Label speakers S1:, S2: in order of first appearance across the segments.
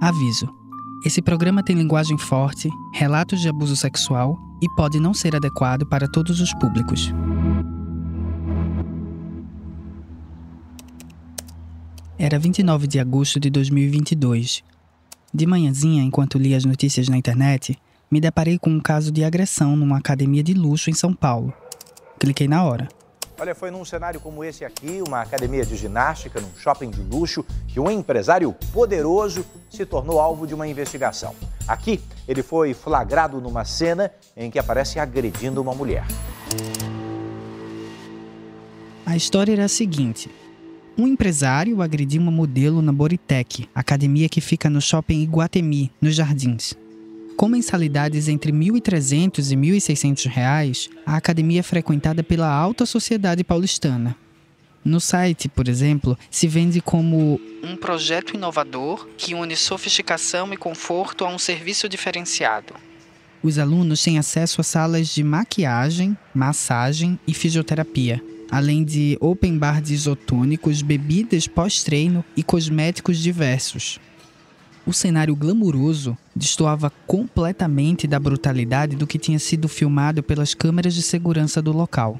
S1: Aviso: esse programa tem linguagem forte, relatos de abuso sexual e pode não ser adequado para todos os públicos. Era 29 de agosto de 2022. De manhãzinha, enquanto li as notícias na internet, me deparei com um caso de agressão numa academia de luxo em São Paulo. Cliquei na hora.
S2: Olha, foi num cenário como esse aqui, uma academia de ginástica num shopping de luxo, que um empresário poderoso se tornou alvo de uma investigação. Aqui, ele foi flagrado numa cena em que aparece agredindo uma mulher.
S1: A história era a seguinte: um empresário agrediu uma modelo na Boritec, academia que fica no shopping Iguatemi, nos Jardins. Com mensalidades entre R$ 1.300 e 1.600 reais, a academia é frequentada pela alta sociedade paulistana. No site, por exemplo, se vende como um projeto inovador que une sofisticação e conforto a um serviço diferenciado. Os alunos têm acesso a salas de maquiagem, massagem e fisioterapia, além de open bar de isotônicos, bebidas pós-treino e cosméticos diversos. O cenário glamuroso destoava completamente da brutalidade do que tinha sido filmado pelas câmeras de segurança do local.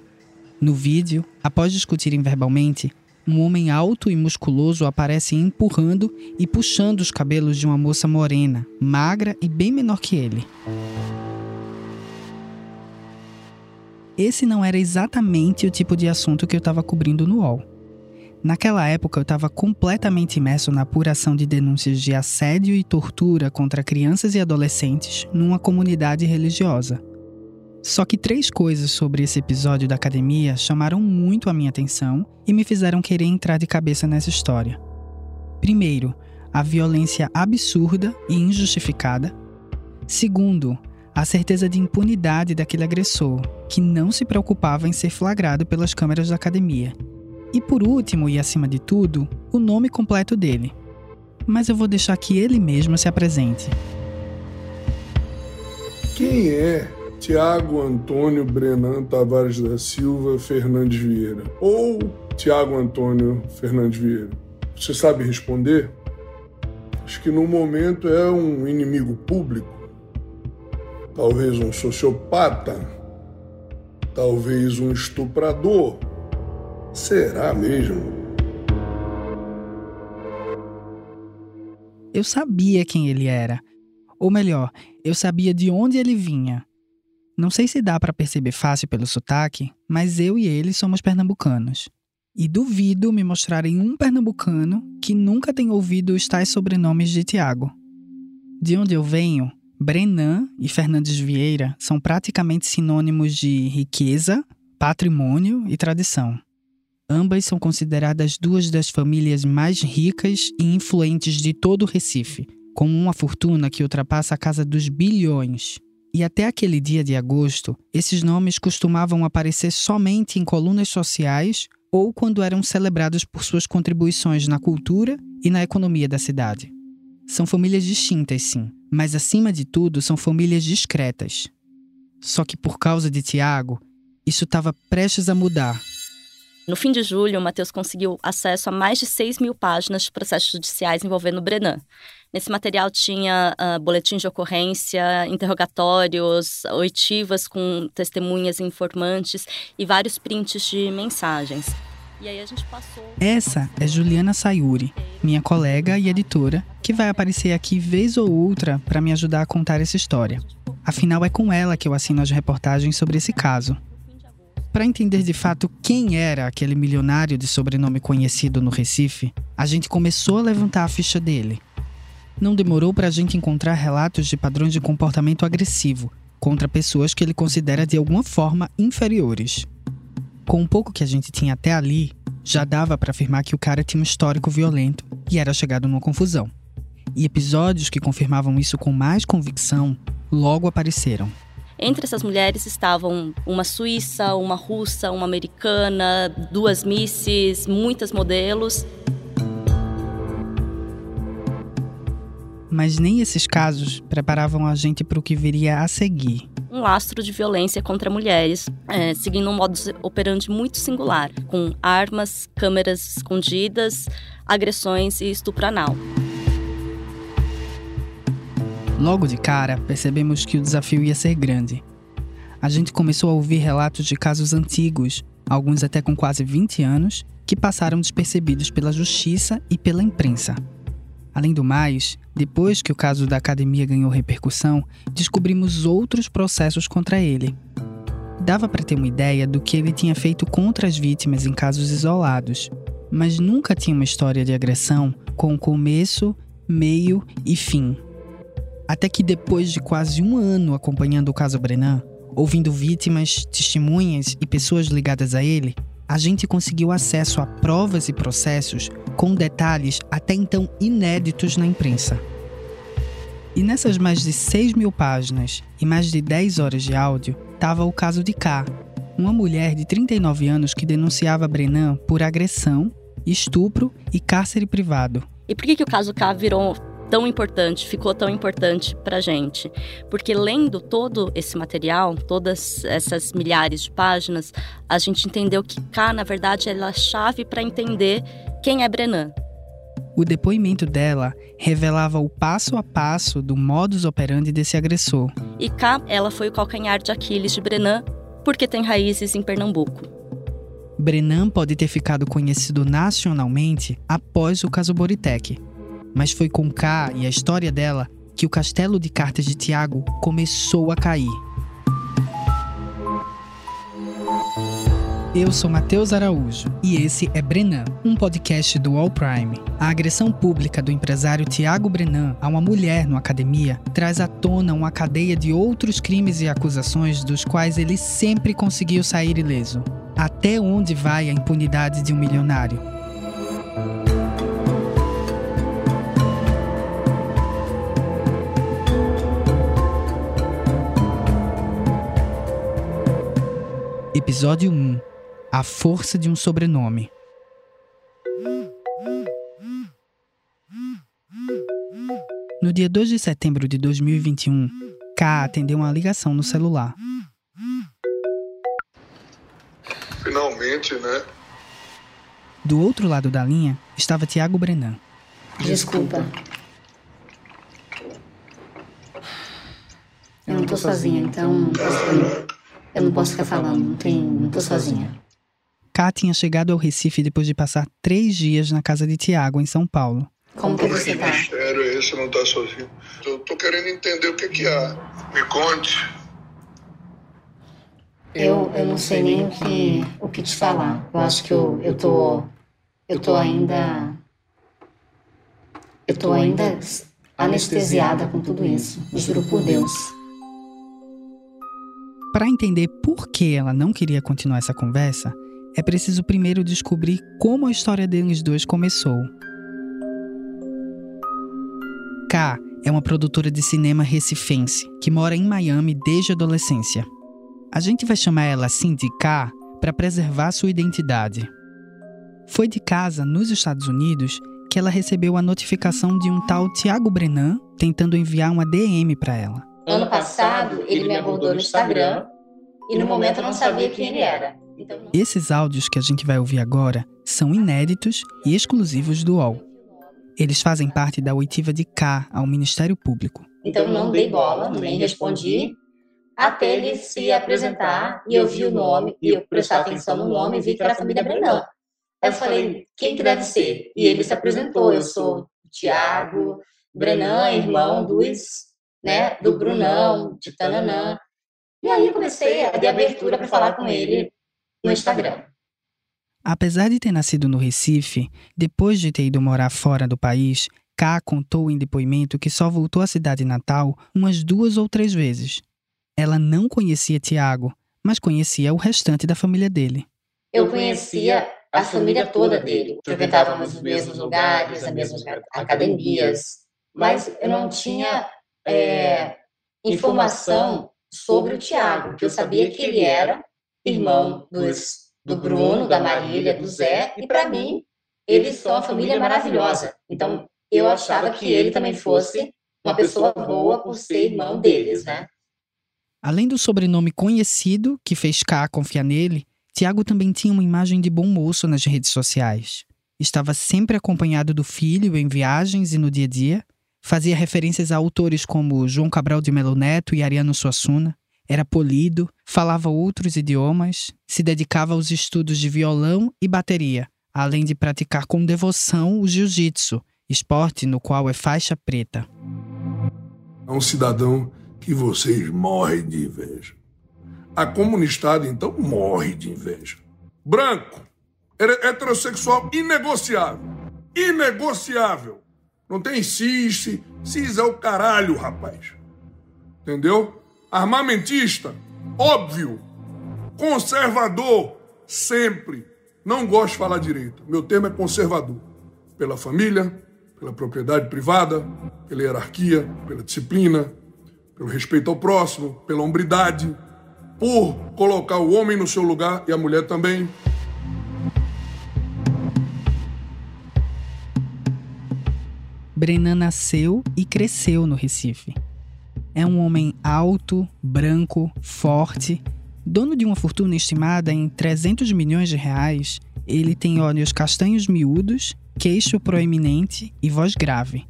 S1: No vídeo, após discutirem verbalmente, um homem alto e musculoso aparece empurrando e puxando os cabelos de uma moça morena, magra e bem menor que ele. Esse não era exatamente o tipo de assunto que eu estava cobrindo no UOL. Naquela época, eu estava completamente imerso na apuração de denúncias de assédio e tortura contra crianças e adolescentes numa comunidade religiosa. Só que três coisas sobre esse episódio da academia chamaram muito a minha atenção e me fizeram querer entrar de cabeça nessa história. Primeiro, a violência absurda e injustificada. Segundo, a certeza de impunidade daquele agressor, que não se preocupava em ser flagrado pelas câmeras da academia. E por último, e acima de tudo, o nome completo dele. Mas eu vou deixar que ele mesmo se apresente.
S3: Quem é Tiago Antônio Brenan Tavares da Silva Fernandes Vieira? Ou Tiago Antônio Fernandes Vieira? Você sabe responder? Acho que no momento é um inimigo público, talvez um sociopata, talvez um estuprador Será mesmo?
S1: Eu sabia quem ele era. Ou melhor, eu sabia de onde ele vinha. Não sei se dá para perceber fácil pelo sotaque, mas eu e ele somos pernambucanos. E duvido me mostrarem um pernambucano que nunca tenha ouvido os tais sobrenomes de Tiago. De onde eu venho, Brenan e Fernandes Vieira são praticamente sinônimos de riqueza, patrimônio e tradição. Ambas são consideradas duas das famílias mais ricas e influentes de todo o Recife, com uma fortuna que ultrapassa a casa dos bilhões. E até aquele dia de agosto, esses nomes costumavam aparecer somente em colunas sociais ou quando eram celebrados por suas contribuições na cultura e na economia da cidade. São famílias distintas, sim, mas acima de tudo são famílias discretas. Só que por causa de Tiago, isso estava prestes a mudar
S4: no fim de julho, o Matheus conseguiu acesso a mais de 6 mil páginas de processos judiciais envolvendo o Brenan. Nesse material tinha uh, boletim de ocorrência, interrogatórios, oitivas com testemunhas e informantes e vários prints de mensagens. E passou.
S1: Essa é Juliana Sayuri, minha colega e editora, que vai aparecer aqui vez ou outra para me ajudar a contar essa história. Afinal, é com ela que eu assino as reportagens sobre esse caso. Para entender de fato quem era aquele milionário de sobrenome conhecido no Recife, a gente começou a levantar a ficha dele. Não demorou para a gente encontrar relatos de padrões de comportamento agressivo contra pessoas que ele considera de alguma forma inferiores. Com o pouco que a gente tinha até ali, já dava para afirmar que o cara tinha um histórico violento e era chegado numa confusão. E episódios que confirmavam isso com mais convicção logo apareceram.
S4: Entre essas mulheres estavam uma suíça, uma russa, uma americana, duas misses, muitas modelos.
S1: Mas nem esses casos preparavam a gente para o que viria a seguir.
S4: Um lastro de violência contra mulheres, é, seguindo um modus operandi muito singular, com armas, câmeras escondidas, agressões e estupro anal.
S1: Logo de cara, percebemos que o desafio ia ser grande. A gente começou a ouvir relatos de casos antigos, alguns até com quase 20 anos, que passaram despercebidos pela justiça e pela imprensa. Além do mais, depois que o caso da academia ganhou repercussão, descobrimos outros processos contra ele. Dava para ter uma ideia do que ele tinha feito contra as vítimas em casos isolados, mas nunca tinha uma história de agressão com começo, meio e fim. Até que depois de quase um ano acompanhando o caso Brenan, ouvindo vítimas, testemunhas e pessoas ligadas a ele, a gente conseguiu acesso a provas e processos com detalhes até então inéditos na imprensa. E nessas mais de 6 mil páginas e mais de 10 horas de áudio, estava o caso de K, uma mulher de 39 anos que denunciava Brenan por agressão, estupro e cárcere privado.
S4: E por que, que o caso K virou tão importante, ficou tão importante para gente, porque lendo todo esse material, todas essas milhares de páginas, a gente entendeu que K, na verdade, é a chave para entender quem é Brenan.
S1: O depoimento dela revelava o passo a passo do modus operandi desse agressor.
S4: E K, ela foi o calcanhar de Aquiles de Brenan, porque tem raízes em Pernambuco.
S1: Brenan pode ter ficado conhecido nacionalmente após o caso Boritec, mas foi com K e a história dela que o castelo de cartas de Tiago começou a cair. Eu sou Matheus Araújo e esse é Brenan, um podcast do All Prime. A agressão pública do empresário Tiago Brenan a uma mulher no academia traz à tona uma cadeia de outros crimes e acusações dos quais ele sempre conseguiu sair ileso. Até onde vai a impunidade de um milionário? Episódio 1 A Força de um Sobrenome. No dia 2 de setembro de 2021, K atendeu uma ligação no celular.
S3: Finalmente, né?
S1: Do outro lado da linha estava Tiago Brenan.
S5: Desculpa. Eu não tô sozinha, então. Eu não posso ficar falando, não, tem, não tô sozinha.
S1: Ká tinha chegado ao Recife depois de passar três dias na casa de Tiago, em São Paulo.
S5: Como que você tá?
S3: Sério, esse não tá sozinho. Eu tô querendo entender o que que há. Me conte.
S5: Eu, eu não sei nem o que, o que te falar. Eu acho que eu, eu tô. Eu tô ainda. Eu tô ainda anestesiada com tudo isso. Juro por Deus.
S1: Para entender por que ela não queria continuar essa conversa, é preciso primeiro descobrir como a história deles dois começou. K é uma produtora de cinema recifense que mora em Miami desde a adolescência. A gente vai chamar ela assim de K para preservar sua identidade. Foi de casa, nos Estados Unidos, que ela recebeu a notificação de um tal Tiago Brenan tentando enviar uma DM para ela.
S5: Ano passado, ele me abordou no Instagram e no momento eu não sabia quem ele era. Então,
S1: Esses áudios que a gente vai ouvir agora são inéditos e exclusivos do UOL. Eles fazem parte da oitiva de K ao Ministério Público.
S5: então não dei bola, nem respondi, até ele se apresentar e eu vi o nome, e eu prestar atenção no nome e vi que era a família Brenan. Aí eu falei, quem que deve ser? E ele se apresentou, eu sou o Tiago Brenan, irmão dos, né, do Brunão, de Tananã. E aí eu comecei a dar abertura para falar com ele no Instagram.
S1: Apesar de ter nascido no Recife, depois de ter ido morar fora do país, K contou em depoimento que só voltou à cidade natal umas duas ou três vezes. Ela não conhecia Tiago, mas conhecia o restante da família dele.
S5: Eu conhecia a família toda dele, frequentávamos os mesmos lugares, as mesmas academias, mas eu não tinha é, informação sobre o Tiago, que eu sabia que ele era irmão dos, do Bruno, da Marília, do Zé, e para mim eles são uma família maravilhosa. Então eu achava que ele também fosse uma pessoa boa por ser irmão deles, né?
S1: Além do sobrenome conhecido que fez K confiar nele, Tiago também tinha uma imagem de bom moço nas redes sociais. Estava sempre acompanhado do filho em viagens e no dia a dia, Fazia referências a autores como João Cabral de Melo Neto e Ariano Suassuna. Era polido, falava outros idiomas, se dedicava aos estudos de violão e bateria, além de praticar com devoção o jiu-jitsu, esporte no qual é faixa preta.
S3: É um cidadão que vocês morrem de inveja. A comunidade, então, morre de inveja. Branco, heterossexual inegociável. Inegociável. Não tem cis, cis é o caralho, rapaz. Entendeu? Armamentista, óbvio. Conservador, sempre. Não gosto de falar direito. Meu termo é conservador. Pela família, pela propriedade privada, pela hierarquia, pela disciplina, pelo respeito ao próximo, pela hombridade, por colocar o homem no seu lugar e a mulher também.
S1: Brenan nasceu e cresceu no Recife. É um homem alto, branco, forte, dono de uma fortuna estimada em 300 milhões de reais. Ele tem olhos castanhos miúdos, queixo proeminente e voz grave.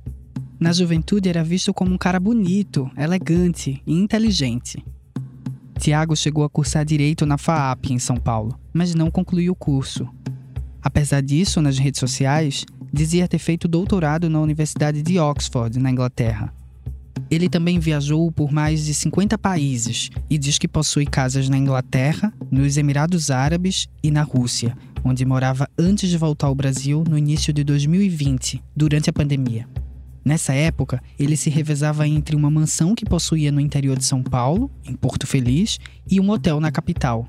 S1: Na juventude era visto como um cara bonito, elegante e inteligente. Tiago chegou a cursar direito na FAAP em São Paulo, mas não concluiu o curso. Apesar disso, nas redes sociais, dizia ter feito doutorado na Universidade de Oxford, na Inglaterra. Ele também viajou por mais de 50 países e diz que possui casas na Inglaterra, nos Emirados Árabes e na Rússia, onde morava antes de voltar ao Brasil no início de 2020, durante a pandemia. Nessa época, ele se revezava entre uma mansão que possuía no interior de São Paulo, em Porto Feliz, e um hotel na capital.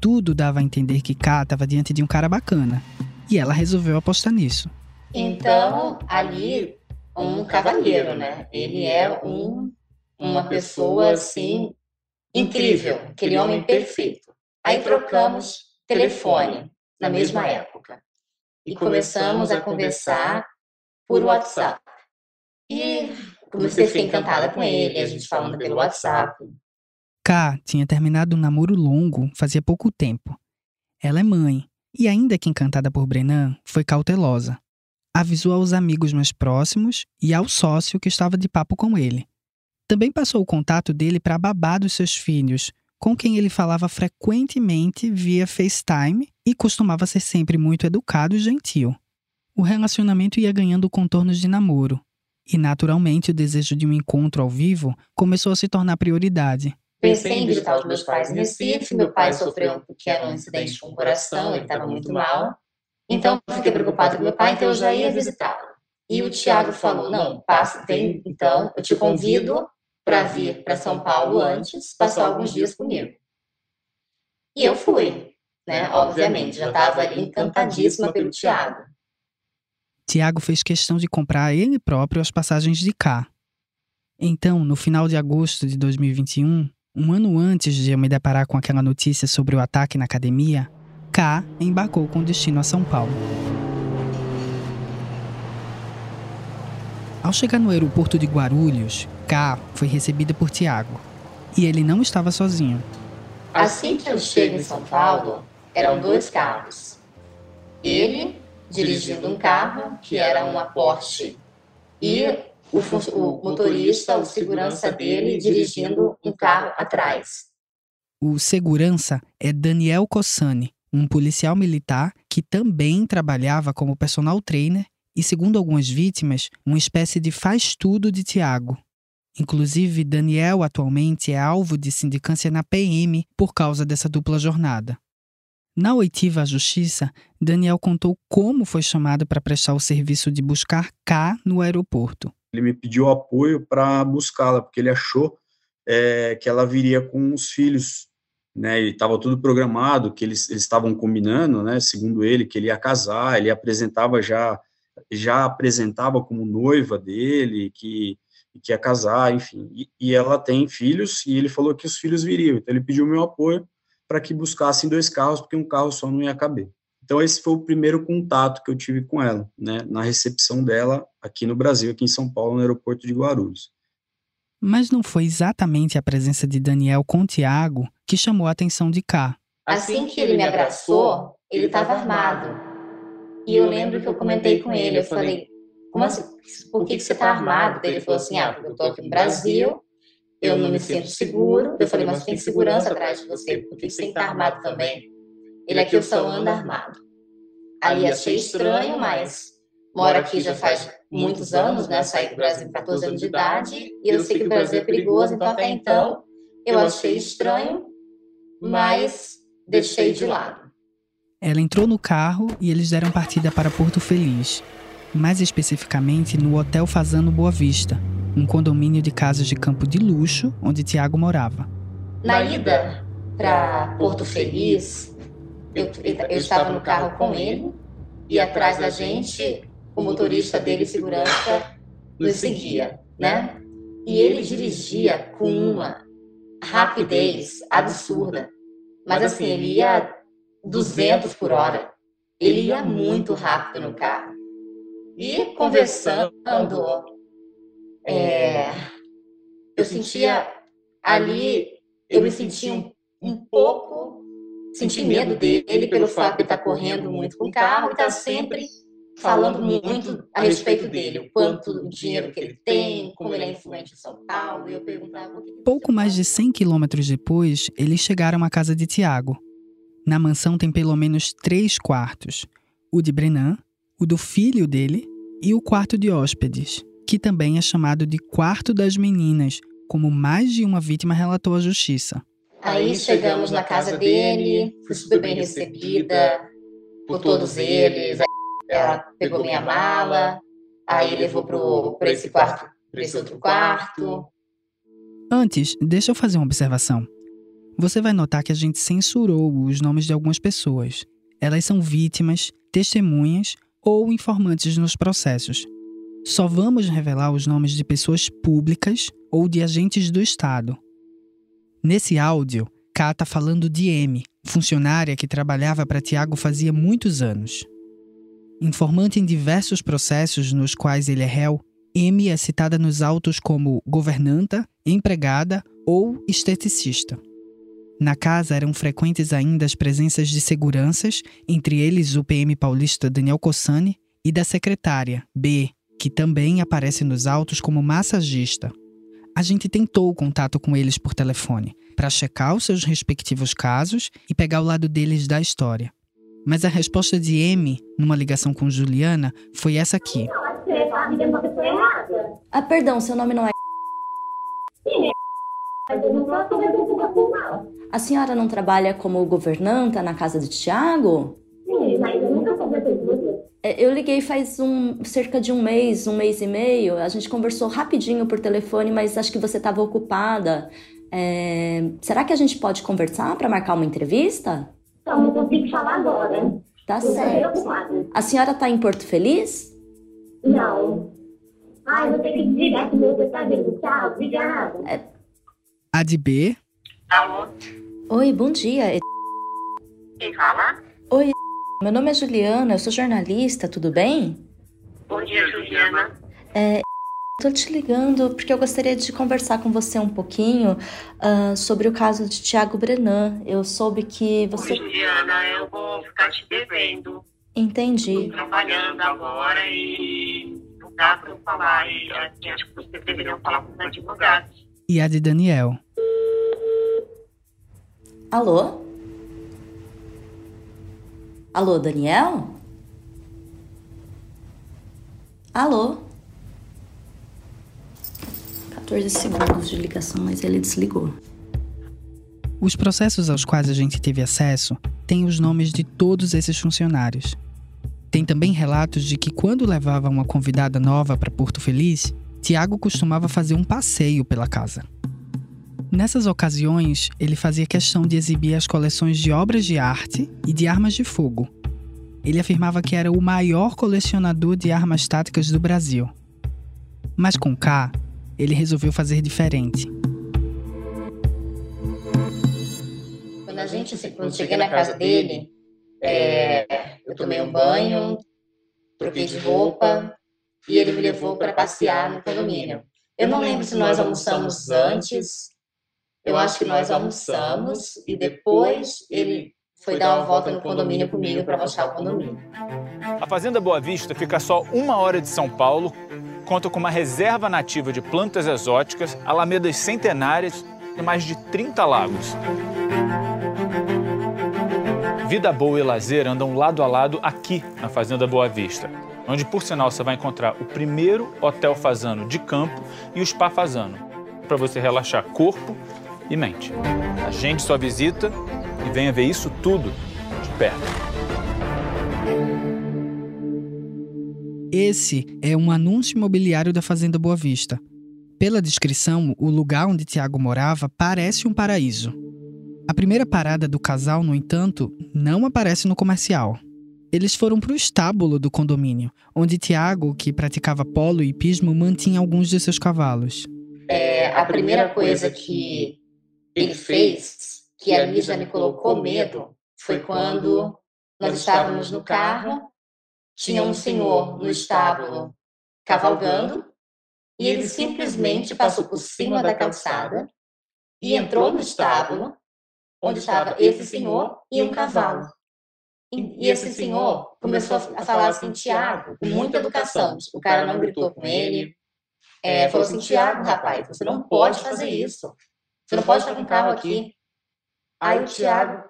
S1: Tudo dava a entender que Ká estava diante de um cara bacana, e ela resolveu apostar nisso.
S5: Então, ali, um cavalheiro, né? Ele é um, uma pessoa, assim, incrível, aquele homem perfeito. Aí trocamos telefone na mesma época. E começamos a conversar por WhatsApp. E comecei a ficar encantada com ele, a gente falando pelo WhatsApp.
S1: K tinha terminado um namoro longo fazia pouco tempo. Ela é mãe e, ainda que encantada por Brenan, foi cautelosa. Avisou aos amigos mais próximos e ao sócio que estava de papo com ele. Também passou o contato dele para a babá dos seus filhos, com quem ele falava frequentemente via FaceTime e costumava ser sempre muito educado e gentil. O relacionamento ia ganhando contornos de namoro, e naturalmente o desejo de um encontro ao vivo começou a se tornar prioridade.
S5: Pensei em visitar os meus pais em Recife. Meu pai sofreu um pequeno incidente com o coração, ele estava muito mal. Então, fiquei preocupado com meu pai, então eu já ia visitá-lo. E o Tiago falou: Não, passa, vem, então, eu te convido para vir para São Paulo antes, passar alguns dias comigo. E eu fui, né? Obviamente, já estava ali encantadíssima pelo Tiago.
S1: Tiago fez questão de comprar ele próprio as passagens de cá. Então, no final de agosto de 2021, um ano antes de eu me deparar com aquela notícia sobre o ataque na academia, K embarcou com destino a São Paulo. Ao chegar no aeroporto de Guarulhos, K foi recebida por Tiago. E ele não estava sozinho.
S5: Assim que eu chego em São Paulo, eram dois carros. Ele dirigindo um carro que era uma Porsche e o, o motorista, o segurança dele, dirigindo um carro atrás.
S1: O segurança é Daniel Cossani, um policial militar que também trabalhava como personal trainer e, segundo algumas vítimas, uma espécie de faz-tudo de Tiago. Inclusive, Daniel atualmente é alvo de sindicância na PM por causa dessa dupla jornada. Na oitiva à justiça, Daniel contou como foi chamado para prestar o serviço de buscar K no aeroporto.
S6: Ele me pediu apoio para buscá-la, porque ele achou é, que ela viria com os filhos, né? E estava tudo programado, que eles, estavam combinando, né? Segundo ele, que ele ia casar, ele apresentava já já apresentava como noiva dele, que que ia casar, enfim. E, e ela tem filhos e ele falou que os filhos viriam. Então ele pediu meu apoio para que buscassem dois carros, porque um carro só não ia caber. Então esse foi o primeiro contato que eu tive com ela, né, na recepção dela aqui no Brasil, aqui em São Paulo, no aeroporto de Guarulhos.
S1: Mas não foi exatamente a presença de Daniel com Tiago que chamou a atenção de Cá.
S5: Assim que ele me abraçou, ele estava armado. E eu lembro que eu comentei com ele, eu falei, como assim? Por que, que você está armado? Ele falou assim, ah, eu estou aqui no Brasil, eu não me sinto seguro. Eu falei, mas tem segurança atrás de você, por que você tem que estar armado também? Ele aqui eu só ando armado. Aí achei estranho, mas moro aqui já faz muitos anos, né? Saí do Brasil com 14 anos de idade e eu sei que o Brasil é perigoso, então até então eu achei estranho, mas deixei de lado.
S1: Ela entrou no carro e eles deram partida para Porto Feliz, mais especificamente no Hotel Fazano Boa Vista, um condomínio de casas de campo de luxo onde Tiago morava.
S5: Na ida para Porto Feliz, eu, eu estava no carro com ele e atrás da gente o motorista dele, segurança, nos seguia, né? E ele dirigia com uma rapidez absurda. Mas assim, ele ia 200 por hora. Ele ia muito rápido no carro. E conversando, é, eu sentia ali, eu me sentia um, um pouco, senti medo dele pelo fato de estar correndo muito com o carro e estar sempre falando muito a respeito dele, o quanto dinheiro que ele tem, como ele é influente em São Paulo. E eu perguntava.
S1: Pouco mais de 100 quilômetros depois, eles chegaram à casa de Tiago. Na mansão tem pelo menos três quartos: o de Brenan, o do filho dele e o quarto de hóspedes, que também é chamado de quarto das meninas, como mais de uma vítima relatou à justiça.
S5: Aí chegamos na casa dele, fui super bem recebida por todos eles ela pegou minha mala, aí levou para esse quarto, para esse outro quarto.
S1: Antes, deixa eu fazer uma observação. Você vai notar que a gente censurou os nomes de algumas pessoas. Elas são vítimas, testemunhas ou informantes nos processos. Só vamos revelar os nomes de pessoas públicas ou de agentes do Estado. Nesse áudio, Ká está falando de M, funcionária que trabalhava para Tiago fazia muitos anos. Informante em diversos processos nos quais ele é réu, M é citada nos autos como governanta, empregada ou esteticista. Na casa eram frequentes ainda as presenças de seguranças, entre eles o PM paulista Daniel Cossani e da secretária, B, que também aparece nos autos como massagista. A gente tentou o contato com eles por telefone para checar os seus respectivos casos e pegar o lado deles da história. Mas a resposta de M, numa ligação com Juliana, foi essa aqui.
S5: Ah, perdão, seu nome não é.
S7: Sim, não
S5: A senhora não trabalha como governanta na casa de Tiago?
S7: Eu
S5: liguei faz um, cerca de um mês, um mês e meio. A gente conversou rapidinho por telefone, mas acho que você estava ocupada. É... Será que a gente pode conversar para marcar uma entrevista?
S7: Então, não consigo falar agora.
S5: Tá certo. A senhora tá em Porto Feliz?
S7: Não. Ai, vou ter que desligar que meu tá vindo. Tchau, obrigada. É...
S1: A de B.
S7: Alô?
S5: Oi, bom dia.
S7: Quem fala?
S5: Oi, meu nome é Juliana, eu sou jornalista, tudo bem?
S7: Bom dia, Juliana.
S5: É, Estou te ligando porque eu gostaria de conversar com você um pouquinho uh, sobre o caso de Tiago Brenan. Eu soube que você.
S7: Oi, Juliana, eu vou ficar te devendo.
S5: Entendi.
S7: Estou trabalhando agora e não dá para eu falar. E assim, acho que você deveria falar com os advogados.
S1: E a de Daniel.
S5: Alô? Alô, Daniel? Alô? 14 segundos de ligação, mas ele desligou.
S1: Os processos aos quais a gente teve acesso têm os nomes de todos esses funcionários. Tem também relatos de que quando levava uma convidada nova para Porto Feliz, Tiago costumava fazer um passeio pela casa. Nessas ocasiões, ele fazia questão de exibir as coleções de obras de arte e de armas de fogo. Ele afirmava que era o maior colecionador de armas táticas do Brasil. Mas com K, ele resolveu fazer diferente.
S5: Quando a gente, quando cheguei na casa dele, é, eu tomei um banho, troquei de roupa e ele me levou para passear no condomínio. Eu não lembro se nós almoçamos antes. Eu acho que nós almoçamos e depois ele foi dar uma volta no condomínio comigo para mostrar o condomínio.
S8: A Fazenda Boa Vista fica só uma hora de São Paulo, conta com uma reserva nativa de plantas exóticas, alamedas centenárias e mais de 30 lagos. Vida boa e lazer andam lado a lado aqui na Fazenda Boa Vista, onde, por sinal, você vai encontrar o primeiro hotel fazano de campo e o spa fazano, para você relaxar corpo e mente. Agende sua visita e venha ver isso tudo de perto.
S1: Esse é um anúncio imobiliário da Fazenda Boa Vista. Pela descrição, o lugar onde Tiago morava parece um paraíso. A primeira parada do casal, no entanto, não aparece no comercial. Eles foram para o estábulo do condomínio, onde Tiago, que praticava polo e hipismo, mantinha alguns de seus cavalos.
S5: É, a primeira coisa que ele fez, que ali já me colocou medo, foi quando nós estávamos no carro tinha um senhor no estábulo cavalgando e ele simplesmente passou por cima da calçada e entrou no estábulo onde estava esse senhor e um cavalo. E, esse senhor começou a falar assim, Tiago, com muita educação. O cara não gritou com ele. É, falou assim, Tiago, rapaz, você não pode fazer isso. Você não pode estar com o carro aqui. Aí o Tiago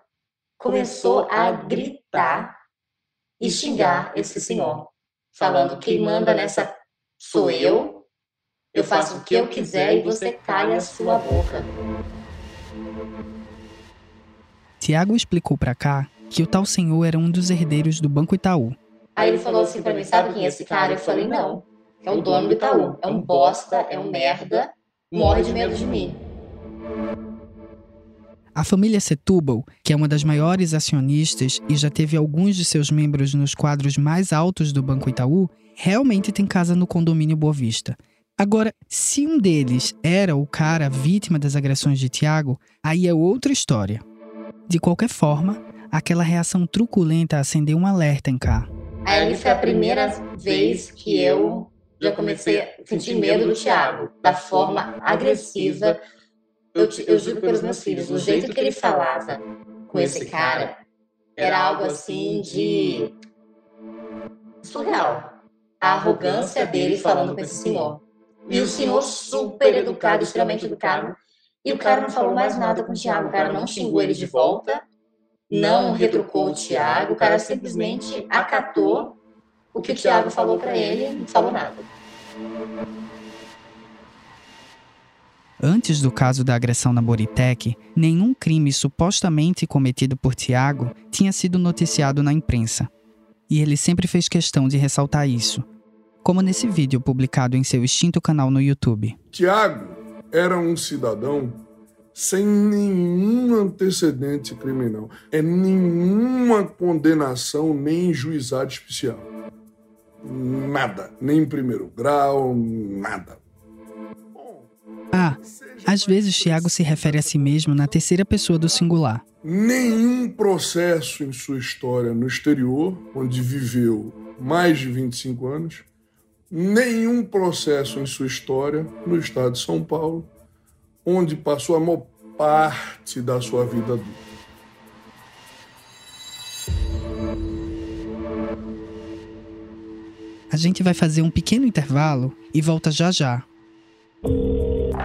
S5: começou a gritar e xingar esse senhor, falando: quem manda nessa sou eu, eu faço o que eu quiser e você cai a sua boca.
S1: Tiago explicou para cá que o tal senhor era um dos herdeiros do Banco Itaú.
S5: Aí ele falou assim para mim: sabe quem é esse cara? Eu falei: não, é o dono do Itaú, é um bosta, é um merda, morre de medo de mim.
S1: A família Setúbal, que é uma das maiores acionistas e já teve alguns de seus membros nos quadros mais altos do Banco Itaú, realmente tem casa no condomínio Boa Vista. Agora, se um deles era o cara vítima das agressões de Tiago, aí é outra história. De qualquer forma, aquela reação truculenta acendeu um alerta em cá.
S5: Aí foi a primeira vez que eu já comecei a sentir medo do Tiago, da forma agressiva eu, eu juro pelos meus filhos, o jeito que ele falava com esse cara era algo assim de surreal. A arrogância dele falando com esse senhor. E o senhor super educado, extremamente educado. E o cara não falou mais nada com o Tiago. O cara não xingou ele de volta, não retrucou o Tiago. O cara simplesmente acatou o que o Tiago falou para ele e não falou nada.
S1: Antes do caso da agressão na Boritec, nenhum crime supostamente cometido por Tiago tinha sido noticiado na imprensa. E ele sempre fez questão de ressaltar isso, como nesse vídeo publicado em seu extinto canal no YouTube.
S3: Tiago era um cidadão sem nenhum antecedente criminal, é nenhuma condenação nem juizado especial. Nada, nem em primeiro grau, nada.
S1: Ah, às vezes Tiago se refere a si mesmo na terceira pessoa do singular.
S3: Nenhum processo em sua história no exterior, onde viveu mais de 25 anos, nenhum processo em sua história no estado de São Paulo, onde passou a maior parte da sua vida adulta.
S1: A gente vai fazer um pequeno intervalo e volta já já.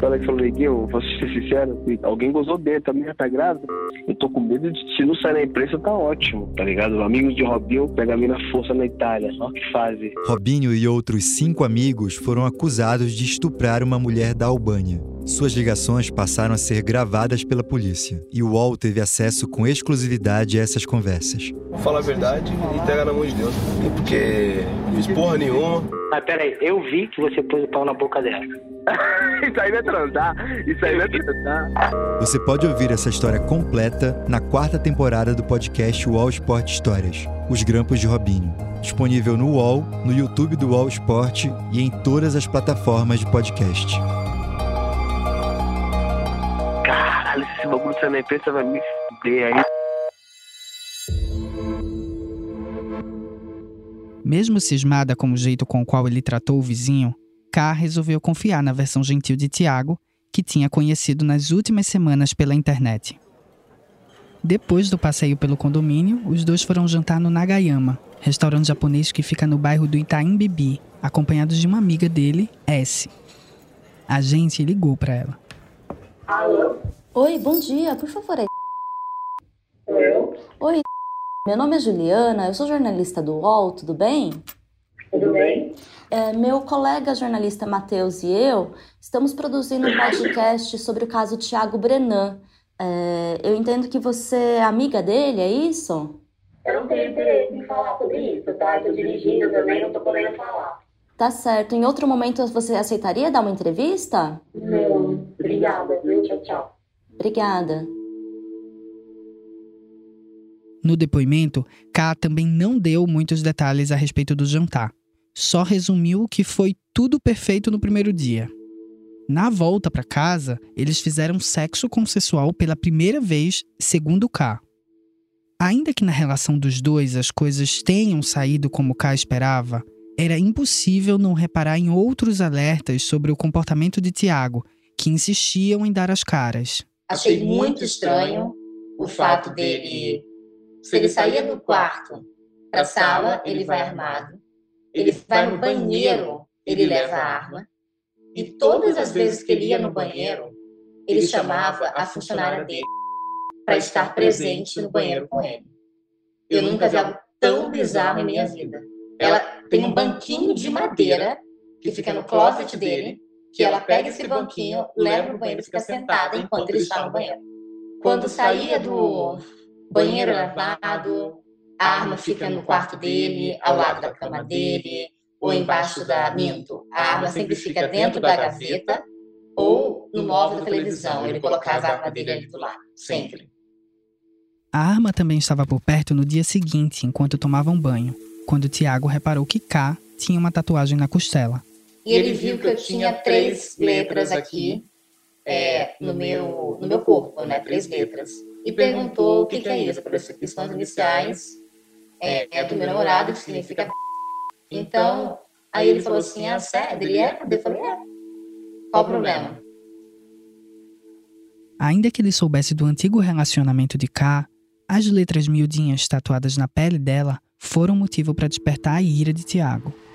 S9: Ela falou, Neguinho, vou ser sincero, alguém gozou dele, também já tá grávida. Eu tô com medo de se não sair na imprensa, tá ótimo, tá ligado? Amigos de Robinho pega a mina força na Itália, o que fazem.
S10: Robinho e outros cinco amigos foram acusados de estuprar uma mulher da Albânia. Suas ligações passaram a ser gravadas pela polícia e o UOL teve acesso com exclusividade a essas conversas.
S11: Vou falar a verdade e entregar na mão de Deus, porque fiz porra nenhuma.
S12: Mas peraí, eu vi que você pôs o pau na boca dela.
S9: isso aí vai transar, isso aí vai transar.
S10: Você pode ouvir essa história completa na quarta temporada do podcast UOL Sport Histórias, Os Grampos de Robinho. Disponível no UOL, no YouTube do UOL Sport e em todas as plataformas de podcast.
S9: Caralho, esse bagulho saindo na imprensa vai me fuder aí.
S1: Mesmo cismada com o jeito com o qual ele tratou o vizinho, K resolveu confiar na versão gentil de Tiago, que tinha conhecido nas últimas semanas pela internet. Depois do passeio pelo condomínio, os dois foram jantar no Nagayama, restaurante japonês que fica no bairro do Itaim Bibi, acompanhados de uma amiga dele, S. A gente ligou para ela.
S4: Alô? Oi, bom dia. Por favor, é...
S5: Eu?
S4: Oi, meu nome é Juliana, eu sou jornalista do UOL, tudo bem?
S5: Tudo bem?
S4: É, meu colega jornalista Matheus e eu estamos produzindo um podcast sobre o caso Tiago Brenan. É, eu entendo que você é amiga dele, é isso?
S5: Eu não tenho interesse em falar sobre isso, tá? Estou dirigindo também, não estou podendo falar.
S4: Tá certo. Em outro momento você aceitaria dar uma entrevista?
S5: Não, obrigada, viu? Tchau, tchau.
S4: Obrigada.
S1: No depoimento, K também não deu muitos detalhes a respeito do jantar. Só resumiu que foi tudo perfeito no primeiro dia. Na volta para casa, eles fizeram sexo consensual pela primeira vez, segundo K. Ainda que na relação dos dois as coisas tenham saído como K esperava, era impossível não reparar em outros alertas sobre o comportamento de Tiago, que insistiam em dar as caras.
S5: Achei muito estranho o fato dele. Se ele saía do quarto para a sala, ele vai armado. Ele vai no banheiro, ele leva a arma. E todas as vezes que ele ia no banheiro, ele chamava a funcionária dele para estar presente no banheiro com ele. Eu nunca vi algo tão bizarro em minha vida. Ela tem um banquinho de madeira que fica no closet dele, que ela pega esse banquinho, leva no banheiro e fica sentada enquanto ele está no banheiro. Quando saía do banheiro lavado, a arma fica no quarto dele, ao lado da cama dele, ou embaixo da minto. A arma sempre fica dentro da gaveta ou no móvel da televisão. Ele colocava a arma dele ali do lado, sempre.
S1: A arma também estava por perto no dia seguinte, enquanto tomavam banho, quando Tiago reparou que K tinha uma tatuagem na costela.
S5: E ele viu que eu tinha três letras aqui é, no, meu, no meu corpo, né? Três letras. E perguntou o que, que é isso. Para que são as iniciais é, é do meu namorado, que significa. Então, aí ele falou assim: ah, sério? Ele é? Eu falei: é. Qual o problema?
S1: Ainda que ele soubesse do antigo relacionamento de K, as letras miudinhas tatuadas na pele dela foram motivo para despertar a ira de Tiago.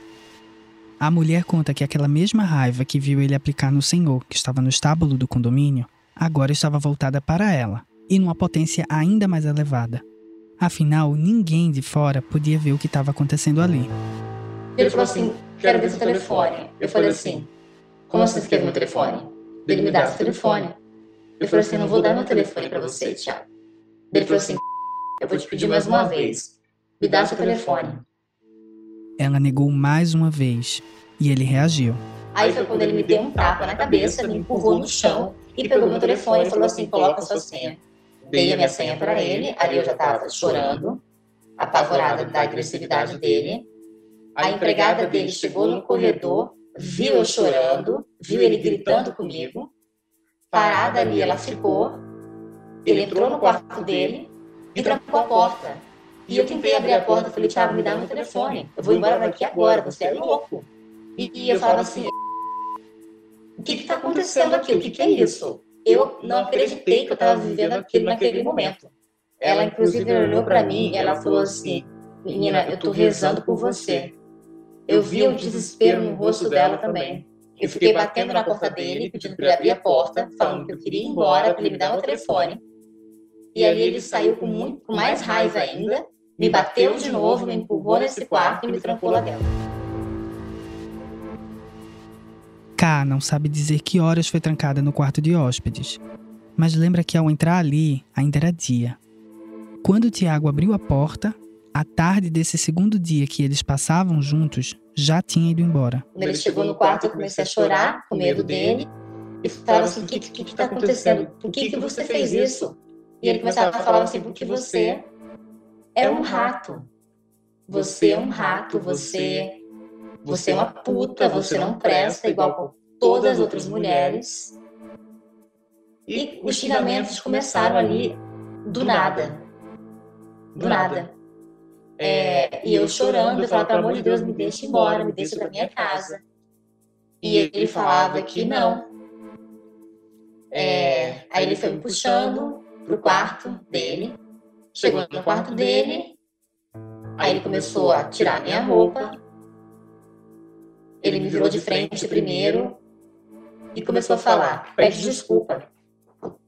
S1: A mulher conta que aquela mesma raiva que viu ele aplicar no senhor, que estava no estábulo do condomínio, agora estava voltada para ela, e numa potência ainda mais elevada. Afinal, ninguém de fora podia ver o que estava acontecendo ali.
S5: Ele falou assim: quero ver seu telefone. Eu falei assim: como assim você quer meu telefone? Ele me dá seu telefone. Eu falei assim: não vou dar meu telefone para você, Thiago. Ele falou assim: eu vou te pedir mais uma vez. Me dá seu telefone.
S1: Ela negou mais uma vez e ele reagiu.
S5: Aí foi quando ele me deu um tapa na cabeça, me empurrou no chão e pegou meu telefone e falou assim: coloca sua senha. Dei a minha senha para ele, ali eu já estava chorando, apavorada da agressividade dele. A empregada dele chegou no corredor, viu eu chorando, viu ele gritando comigo. Parada ali, ela ficou, ele entrou no quarto dele e trancou a porta. E eu tentei abrir a porta, falei, Thiago, me dá meu telefone. Eu vou embora daqui agora, você é louco. E, e eu falava assim, o que está acontecendo aqui? O que, que é isso? Eu não acreditei que eu estava vivendo aquilo naquele momento. Ela, inclusive, olhou para mim e ela falou assim, menina, eu estou rezando por você. Eu vi o desespero no rosto dela também. Eu fiquei batendo na porta dele, pedindo para ele abrir a porta, falando que eu queria ir embora, para ele me dar o telefone. E ali ele saiu com, muito, com mais raiva ainda, me bateu de novo, me empurrou nesse quarto e me trancou lá dentro.
S1: K não sabe dizer que horas foi trancada no quarto de hóspedes, mas lembra que ao entrar ali ainda era dia. Quando Tiago abriu a porta, a tarde desse segundo dia que eles passavam juntos já tinha ido embora.
S5: Quando ele chegou no quarto, eu comecei a chorar com medo dele e falava assim: o que está acontecendo? Por que, que você fez isso? E ele começava a falar assim, porque você é um rato. Você é um rato, você, você é uma puta, você não presta igual todas as outras mulheres. E os xingamentos começaram ali do nada. Do nada. É, e eu chorando, eu falava, pelo amor de Deus, me deixa embora, me deixa da minha casa. E ele falava que não. É, aí ele foi me puxando, pro quarto dele. Chegou no quarto dele, aí ele começou a tirar minha roupa. Ele me virou de frente primeiro e começou a falar: pede desculpa.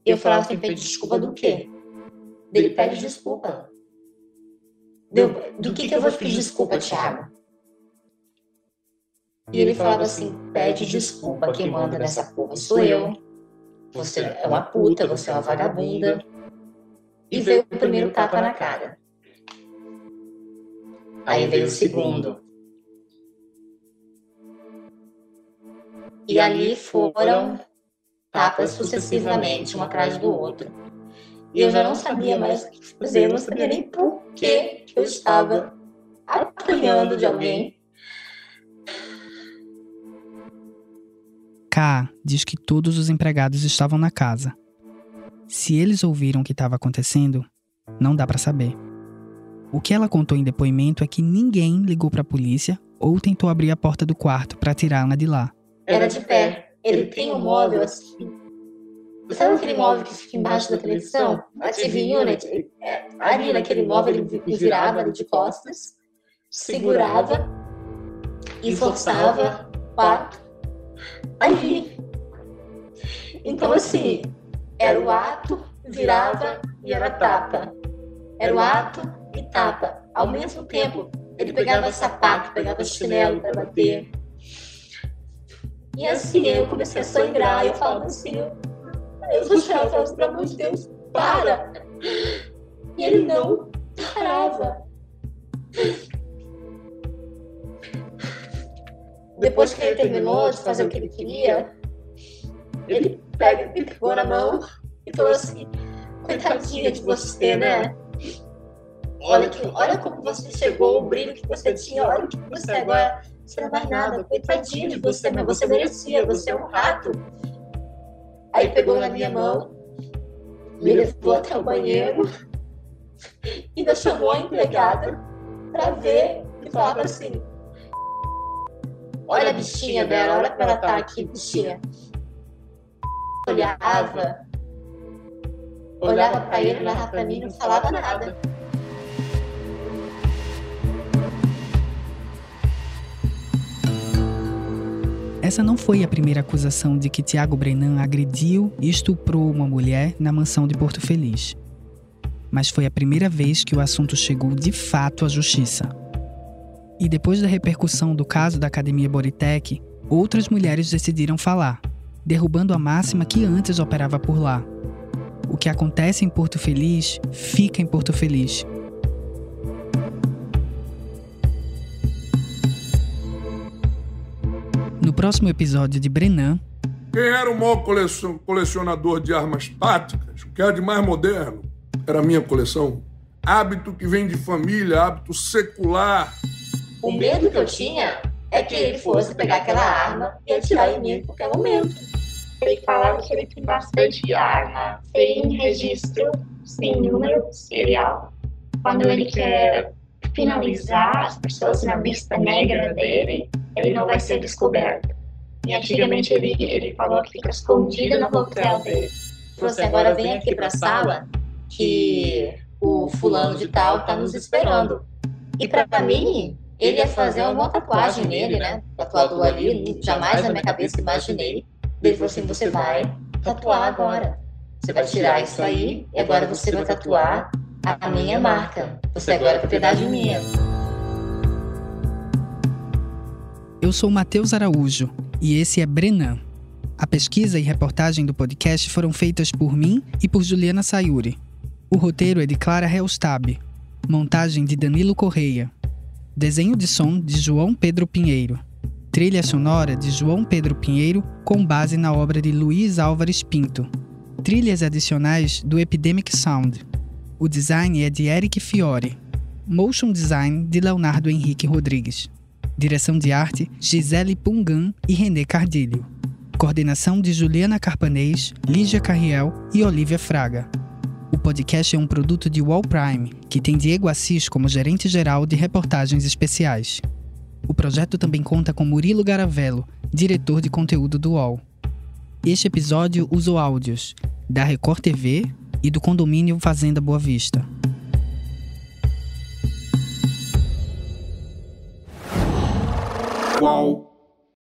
S5: Eu falava assim: pede desculpa do quê? Ele pede desculpa. Deu, do que, que eu vou pedir desculpa, Thiago? E ele falava assim: pede desculpa, quem manda nessa porra sou eu. Você é uma puta, você é uma vagabunda. E veio o primeiro tapa na cara. Aí veio o segundo. E ali foram tapas sucessivamente, um atrás do outro. E eu já não sabia mais o que fazer, eu não sabia nem por que eu estava apanhando de alguém.
S1: K diz que todos os empregados estavam na casa. Se eles ouviram o que estava acontecendo, não dá para saber. O que ela contou em depoimento é que ninguém ligou para a polícia ou tentou abrir a porta do quarto para tirá-la de lá.
S5: Era de pé. Ele tem um móvel assim. Sabe aquele móvel que fica embaixo da televisão? A TV Unit. Ali naquele móvel ele virava de costas, segurava e forçava quatro ali. Então assim, era o ato, virava e era tapa. Era o ato e tapa. Ao mesmo tempo, ele pegava sapato, pegava chinelo para bater. E assim, eu comecei a sangrar, eu falava assim, eu sou chata, pelo amor de Deus, para! E ele não parava. Depois que ele terminou de fazer o que ele queria, ele pega, me pegou na mão e falou assim, coitadinha de você, né? Olha, que, olha como você chegou, o brilho que você tinha, olha o que você agora, você não é mais nada, coitadinha de você, mas você merecia, você é um rato. Aí pegou na minha mão, me levou até o banheiro, ainda chamou a empregada para ver e falava assim, olha a bichinha dela, olha como ela tá aqui, bichinha. Olhava, olhava para ele, olhava para mim, não falava nada.
S1: Essa não foi a primeira acusação de que Tiago Brenan agrediu e estuprou uma mulher na mansão de Porto Feliz. Mas foi a primeira vez que o assunto chegou de fato à justiça. E depois da repercussão do caso da Academia Boritec, outras mulheres decidiram falar, derrubando a máxima que antes operava por lá. O que acontece em Porto Feliz fica em Porto Feliz. No próximo episódio de Brenan.
S3: Quem era o maior colecionador de armas táticas? O que era de mais moderno? Era a minha coleção. Hábito que vem de família, hábito secular.
S5: O medo que eu tinha é que ele fosse pegar aquela arma e atirar em mim em qualquer momento.
S7: Ele falava que ele tem bastante arma, sem registro, sem número, serial. Quando ele quer finalizar as pessoas na lista negra dele, ele não vai ser descoberto. E antigamente ele, ele falou que fica escondido no hotel dele.
S5: Você agora vem aqui para a sala que o fulano de tal tá nos esperando. E para mim, ele ia fazer uma tatuagem nele, né? Tatuador ali, jamais na minha cabeça imaginei. Ele falou assim: você vai tatuar agora. Você vai tirar isso aí e agora você vai tatuar a minha marca. Você agora é propriedade minha.
S1: Eu sou Matheus Araújo e esse é Brenan. A pesquisa e reportagem do podcast foram feitas por mim e por Juliana Sayuri. O roteiro é de Clara Helstab. Montagem de Danilo Correia. Desenho de som de João Pedro Pinheiro. Trilha sonora de João Pedro Pinheiro com base na obra de Luiz Álvares Pinto. Trilhas adicionais do Epidemic Sound. O design é de Eric Fiore. Motion design de Leonardo Henrique Rodrigues. Direção de arte: Gisele Pungan e René Cardilho. Coordenação de Juliana Carpanês, Lígia Carriel e Olivia Fraga. O podcast é um produto de Wall Prime, que tem Diego Assis como gerente geral de reportagens especiais. O projeto também conta com Murilo Garavello, diretor de conteúdo do UOL. Este episódio usou áudios da Record TV e do condomínio Fazenda Boa Vista.
S3: Qual